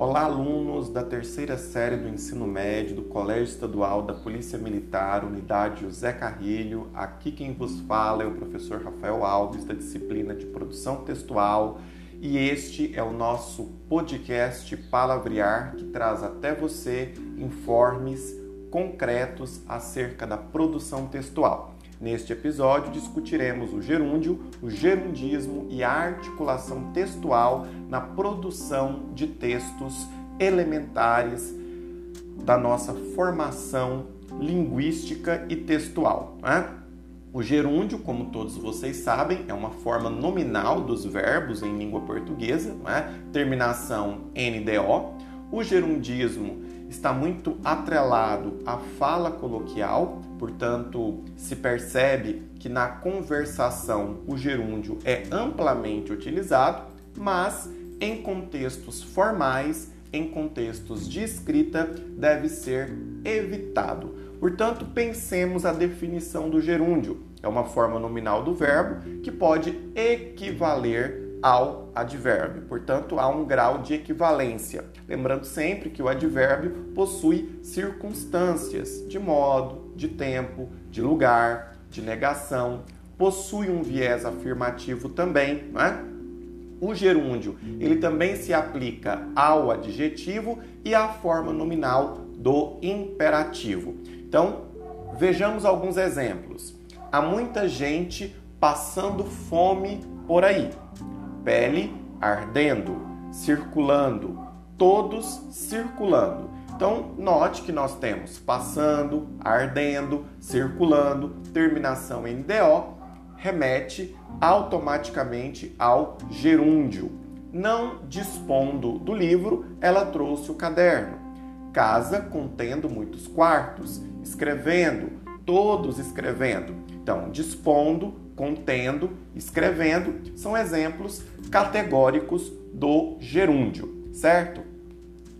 Olá, alunos da terceira série do ensino médio do Colégio Estadual da Polícia Militar, Unidade José Carrilho. Aqui quem vos fala é o professor Rafael Alves, da disciplina de produção textual, e este é o nosso podcast Palavrear que traz até você informes concretos acerca da produção textual. Neste episódio discutiremos o gerúndio, o gerundismo e a articulação textual na produção de textos elementares da nossa formação linguística e textual. Né? O gerúndio, como todos vocês sabem, é uma forma nominal dos verbos em língua portuguesa, né? terminação NDO. O gerundismo está muito atrelado à fala coloquial, portanto, se percebe que na conversação o gerúndio é amplamente utilizado, mas em contextos formais, em contextos de escrita, deve ser evitado. Portanto, pensemos a definição do gerúndio. É uma forma nominal do verbo que pode equivaler ao advérbio. Portanto, há um grau de equivalência. Lembrando sempre que o advérbio possui circunstâncias de modo, de tempo, de lugar, de negação, possui um viés afirmativo também, né? O gerúndio, ele também se aplica ao adjetivo e à forma nominal do imperativo. Então, vejamos alguns exemplos. Há muita gente passando fome por aí pele ardendo, circulando, todos circulando. Então, note que nós temos passando, ardendo, circulando, terminação em DO, remete automaticamente ao gerúndio. Não dispondo do livro, ela trouxe o caderno. Casa contendo muitos quartos, escrevendo, todos escrevendo. Então, dispondo, contendo, escrevendo, são exemplos categóricos do gerúndio, certo?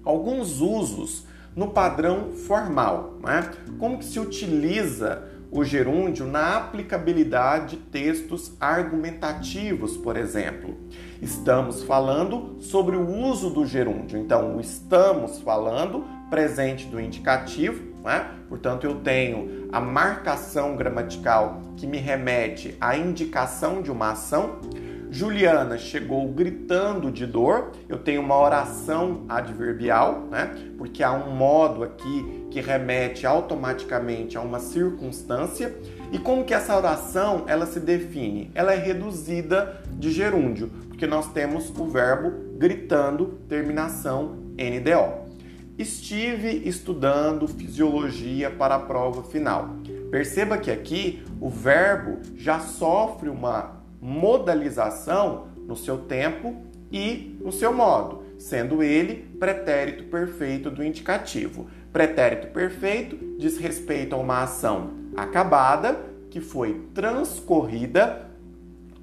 Alguns usos no padrão formal, né? Como que se utiliza o gerúndio na aplicabilidade de textos argumentativos, por exemplo. Estamos falando sobre o uso do gerúndio. Então, estamos falando presente do indicativo, né? portanto, eu tenho a marcação gramatical que me remete à indicação de uma ação. Juliana chegou gritando de dor. Eu tenho uma oração adverbial, né? Porque há um modo aqui que remete automaticamente a uma circunstância. E como que essa oração ela se define? Ela é reduzida de gerúndio, porque nós temos o verbo gritando, terminação NDO. Estive estudando fisiologia para a prova final. Perceba que aqui o verbo já sofre uma modalização no seu tempo e no seu modo, sendo ele pretérito perfeito do indicativo. Pretérito perfeito diz respeito a uma ação acabada que foi transcorrida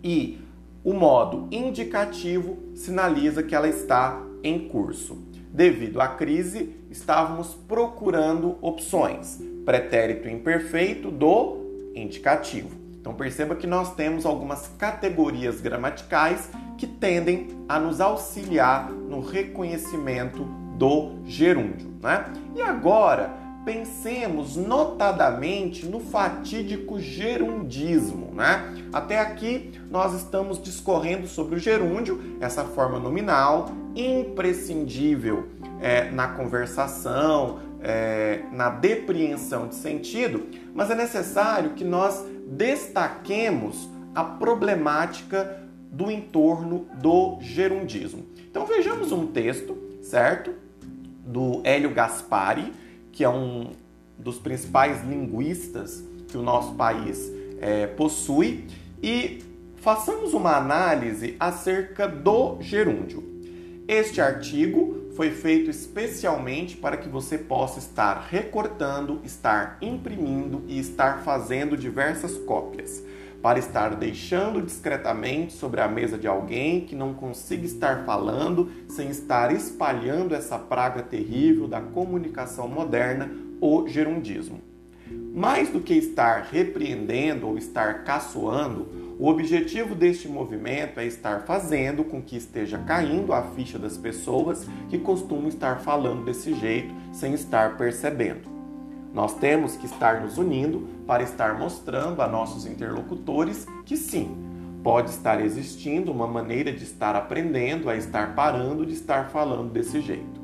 e o modo indicativo sinaliza que ela está em curso. Devido à crise, estávamos procurando opções. Pretérito imperfeito do indicativo. Então perceba que nós temos algumas categorias gramaticais que tendem a nos auxiliar no reconhecimento do gerúndio. Né? E agora pensemos notadamente no fatídico gerundismo, né? Até aqui nós estamos discorrendo sobre o gerúndio, essa forma nominal imprescindível é, na conversação, é, na depreensão de sentido, mas é necessário que nós destaquemos a problemática do entorno do gerundismo. Então vejamos um texto, certo? Do Hélio Gaspari, que é um dos principais linguistas que o nosso país é, possui, e façamos uma análise acerca do gerúndio. Este artigo foi feito especialmente para que você possa estar recortando, estar imprimindo e estar fazendo diversas cópias para estar deixando discretamente sobre a mesa de alguém que não consiga estar falando sem estar espalhando essa praga terrível da comunicação moderna, o gerundismo. Mais do que estar repreendendo ou estar caçoando, o objetivo deste movimento é estar fazendo com que esteja caindo a ficha das pessoas que costumam estar falando desse jeito sem estar percebendo. Nós temos que estar nos unindo para estar mostrando a nossos interlocutores que sim, pode estar existindo uma maneira de estar aprendendo a estar parando de estar falando desse jeito.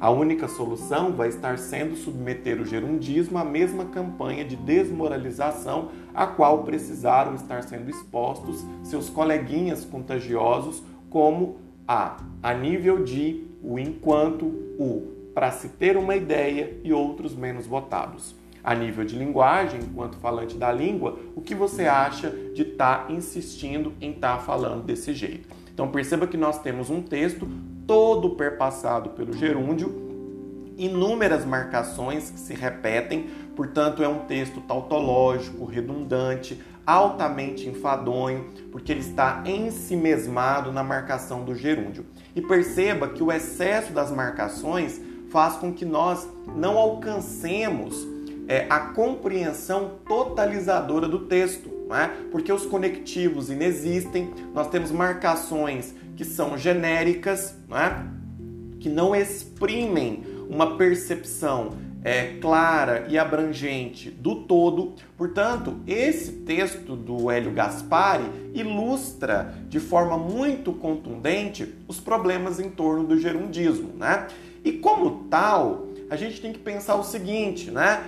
A única solução vai estar sendo submeter o gerundismo à mesma campanha de desmoralização a qual precisaram estar sendo expostos seus coleguinhas contagiosos, como a a nível de o enquanto, o para se ter uma ideia e outros menos votados. A nível de linguagem, enquanto falante da língua, o que você acha de estar tá insistindo em estar tá falando desse jeito? Então perceba que nós temos um texto todo perpassado pelo gerúndio, inúmeras marcações que se repetem, portanto é um texto tautológico, redundante, altamente enfadonho, porque ele está ensimesmado na marcação do gerúndio. E perceba que o excesso das marcações faz com que nós não alcancemos é, a compreensão totalizadora do texto, né? porque os conectivos inexistem, nós temos marcações que são genéricas, né? que não exprimem uma percepção é, clara e abrangente do todo. Portanto, esse texto do Hélio Gaspari ilustra de forma muito contundente os problemas em torno do gerundismo. Né? E como tal, a gente tem que pensar o seguinte, né?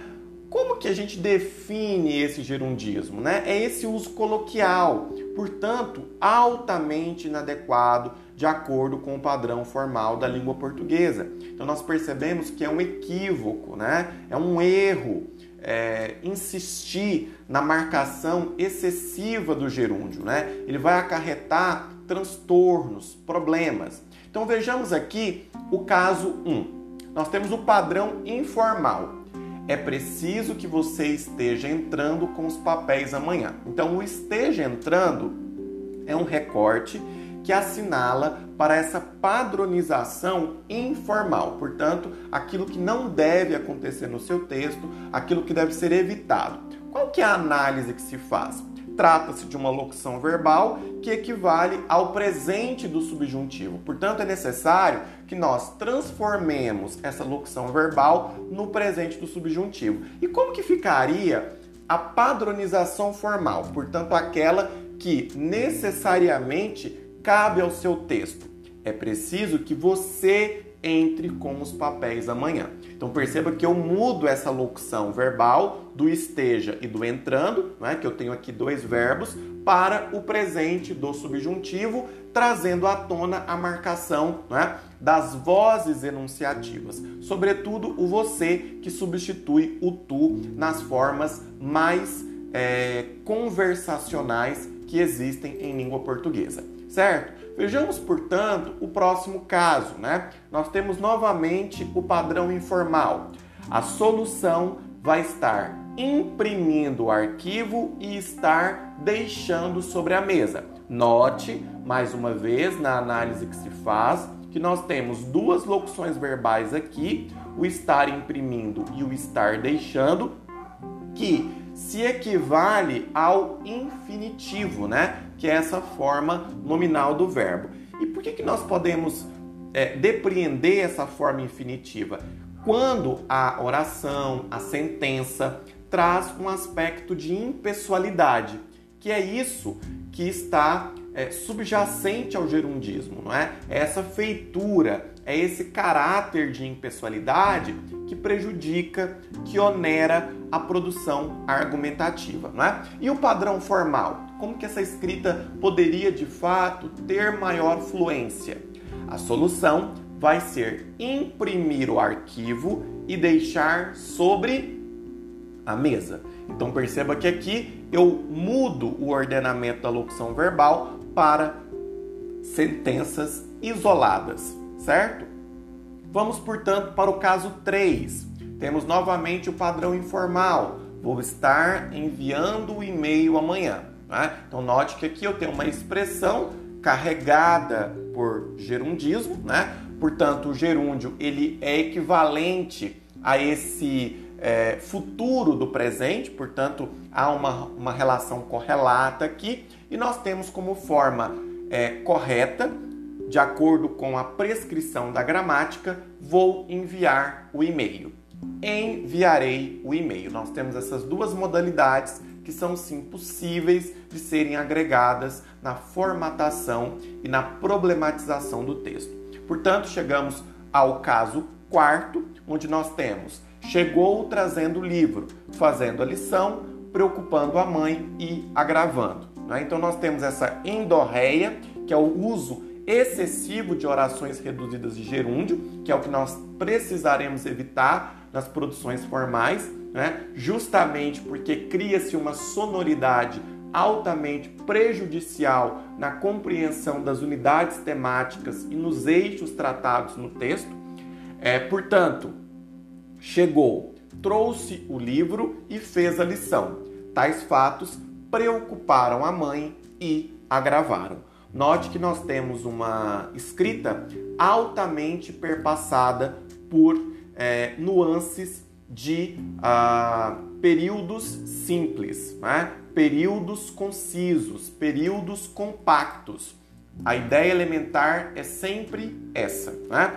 Como que a gente define esse gerundismo? Né? É esse uso coloquial, portanto, altamente inadequado de acordo com o padrão formal da língua portuguesa. Então nós percebemos que é um equívoco, né? é um erro é, insistir na marcação excessiva do gerúndio. Né? Ele vai acarretar transtornos, problemas. Então vejamos aqui o caso 1. Nós temos o padrão informal. É preciso que você esteja entrando com os papéis amanhã. Então, o esteja entrando é um recorte que assinala para essa padronização informal. Portanto, aquilo que não deve acontecer no seu texto, aquilo que deve ser evitado. Qual que é a análise que se faz? Trata-se de uma locução verbal que equivale ao presente do subjuntivo. Portanto, é necessário que nós transformemos essa locução verbal no presente do subjuntivo. E como que ficaria a padronização formal? Portanto, aquela que necessariamente cabe ao seu texto. É preciso que você entre com os papéis amanhã. Então perceba que eu mudo essa locução verbal do esteja e do entrando, né, que eu tenho aqui dois verbos, para o presente do subjuntivo, trazendo à tona a marcação né, das vozes enunciativas, sobretudo o você, que substitui o tu nas formas mais é, conversacionais que existem em língua portuguesa, certo? Vejamos, portanto, o próximo caso, né? Nós temos novamente o padrão informal. A solução vai estar imprimindo o arquivo e estar deixando sobre a mesa. Note, mais uma vez, na análise que se faz, que nós temos duas locuções verbais aqui, o estar imprimindo e o estar deixando, que se equivale ao infinitivo, né? Que é essa forma nominal do verbo. E por que, que nós podemos é, depreender essa forma infinitiva? Quando a oração, a sentença, traz um aspecto de impessoalidade, que é isso que está é, subjacente ao gerundismo, não é? é? Essa feitura, é esse caráter de impessoalidade que prejudica, que onera a produção argumentativa, não é? E o padrão formal? Como que essa escrita poderia de fato ter maior fluência? A solução vai ser imprimir o arquivo e deixar sobre a mesa. Então perceba que aqui eu mudo o ordenamento da locução verbal para sentenças isoladas, certo? Vamos, portanto, para o caso 3. Temos novamente o padrão informal. Vou estar enviando o e-mail amanhã. Né? Então, note que aqui eu tenho uma expressão carregada por gerundismo, né? Portanto, o gerúndio ele é equivalente a esse é, futuro do presente, portanto, há uma, uma relação correlata aqui, e nós temos como forma é, correta, de acordo com a prescrição da gramática, vou enviar o e-mail. Enviarei o e-mail. Nós temos essas duas modalidades que são sim possíveis de serem agregadas na formatação e na problematização do texto. Portanto, chegamos ao caso quarto, onde nós temos chegou trazendo o livro, fazendo a lição, preocupando a mãe e agravando. Né? Então nós temos essa endorreia, que é o uso excessivo de orações reduzidas de gerúndio, que é o que nós precisaremos evitar nas produções formais, né? justamente porque cria-se uma sonoridade altamente prejudicial na compreensão das unidades temáticas e nos eixos tratados no texto. É, portanto, chegou, trouxe o livro e fez a lição. Tais fatos preocuparam a mãe e agravaram. Note que nós temos uma escrita altamente perpassada por é, nuances de ah, períodos simples, né? períodos concisos, períodos compactos. A ideia elementar é sempre essa. Né?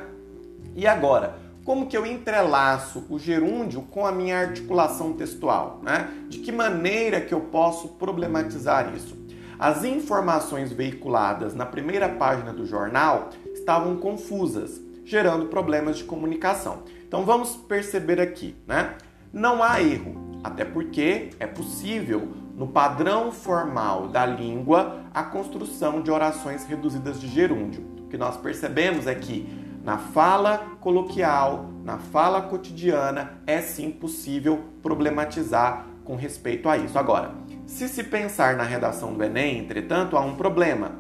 E agora, como que eu entrelaço o gerúndio com a minha articulação textual? Né? De que maneira que eu posso problematizar isso? As informações veiculadas na primeira página do jornal estavam confusas, gerando problemas de comunicação. Então vamos perceber aqui, né? Não há erro, até porque é possível, no padrão formal da língua, a construção de orações reduzidas de gerúndio. O que nós percebemos é que na fala coloquial, na fala cotidiana, é sim possível problematizar com respeito a isso. Agora, se se pensar na redação do Enem, entretanto, há um problema.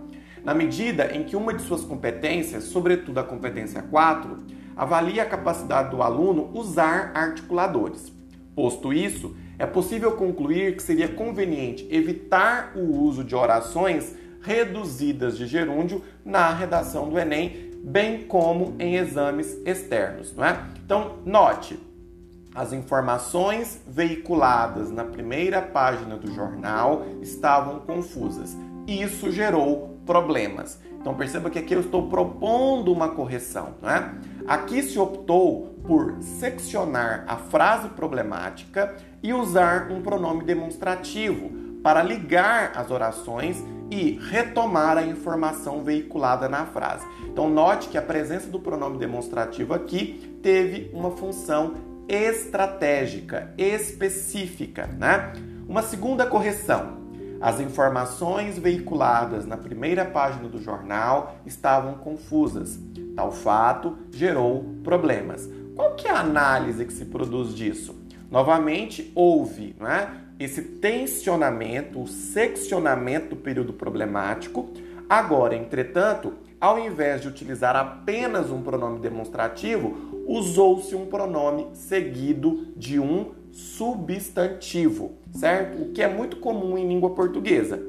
Na medida em que uma de suas competências, sobretudo a competência 4, avalia a capacidade do aluno usar articuladores. Posto isso, é possível concluir que seria conveniente evitar o uso de orações reduzidas de gerúndio na redação do Enem, bem como em exames externos, não é? Então, note, as informações veiculadas na primeira página do jornal estavam confusas. Isso gerou problemas. Então perceba que aqui eu estou propondo uma correção, né? Aqui se optou por seccionar a frase problemática e usar um pronome demonstrativo para ligar as orações e retomar a informação veiculada na frase. Então note que a presença do pronome demonstrativo aqui teve uma função estratégica, específica, né? Uma segunda correção. As informações veiculadas na primeira página do jornal estavam confusas. Tal fato gerou problemas. Qual que é a análise que se produz disso? Novamente, houve é? esse tensionamento, o seccionamento do período problemático. Agora, entretanto, ao invés de utilizar apenas um pronome demonstrativo, usou-se um pronome seguido de um substantivo, certo? O que é muito comum em língua portuguesa.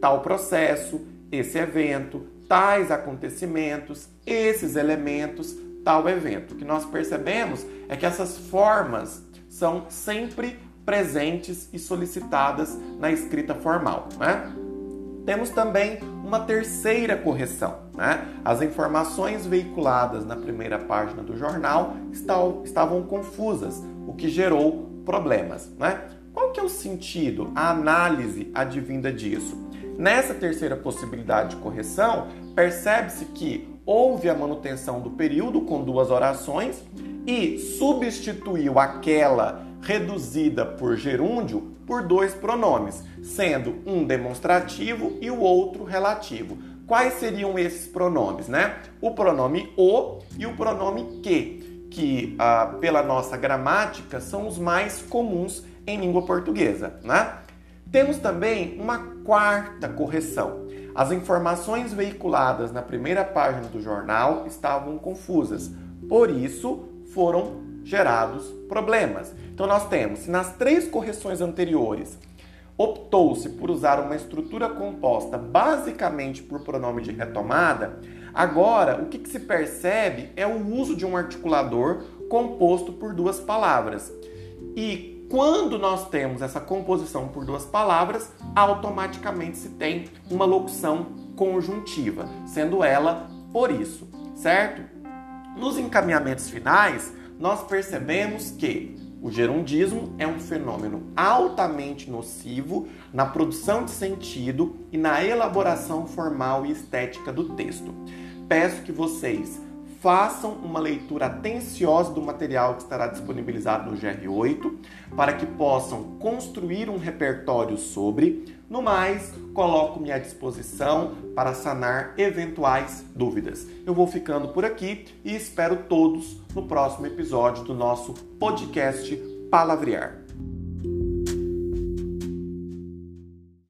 Tal processo, esse evento, tais acontecimentos, esses elementos, tal evento. O que nós percebemos é que essas formas são sempre presentes e solicitadas na escrita formal, né? Temos também uma terceira correção. Né? As informações veiculadas na primeira página do jornal estavam confusas, o que gerou problemas. Né? Qual que é o sentido, a análise advinda disso? Nessa terceira possibilidade de correção, percebe-se que houve a manutenção do período com duas orações e substituiu aquela reduzida por gerúndio por dois pronomes, sendo um demonstrativo e o outro relativo. Quais seriam esses pronomes, né? O pronome o e o pronome que, que ah, pela nossa gramática são os mais comuns em língua portuguesa, né? Temos também uma quarta correção. As informações veiculadas na primeira página do jornal estavam confusas, por isso foram gerados problemas. Então nós temos, se nas três correções anteriores optou-se por usar uma estrutura composta basicamente por pronome de retomada, agora o que, que se percebe é o uso de um articulador composto por duas palavras. E quando nós temos essa composição por duas palavras, automaticamente se tem uma locução conjuntiva, sendo ela por isso, certo? Nos encaminhamentos finais, nós percebemos que o gerundismo é um fenômeno altamente nocivo na produção de sentido e na elaboração formal e estética do texto. Peço que vocês façam uma leitura atenciosa do material que estará disponibilizado no GR8 para que possam construir um repertório sobre. No mais, coloco-me à disposição para sanar eventuais dúvidas. Eu vou ficando por aqui e espero todos no próximo episódio do nosso podcast Palavrear.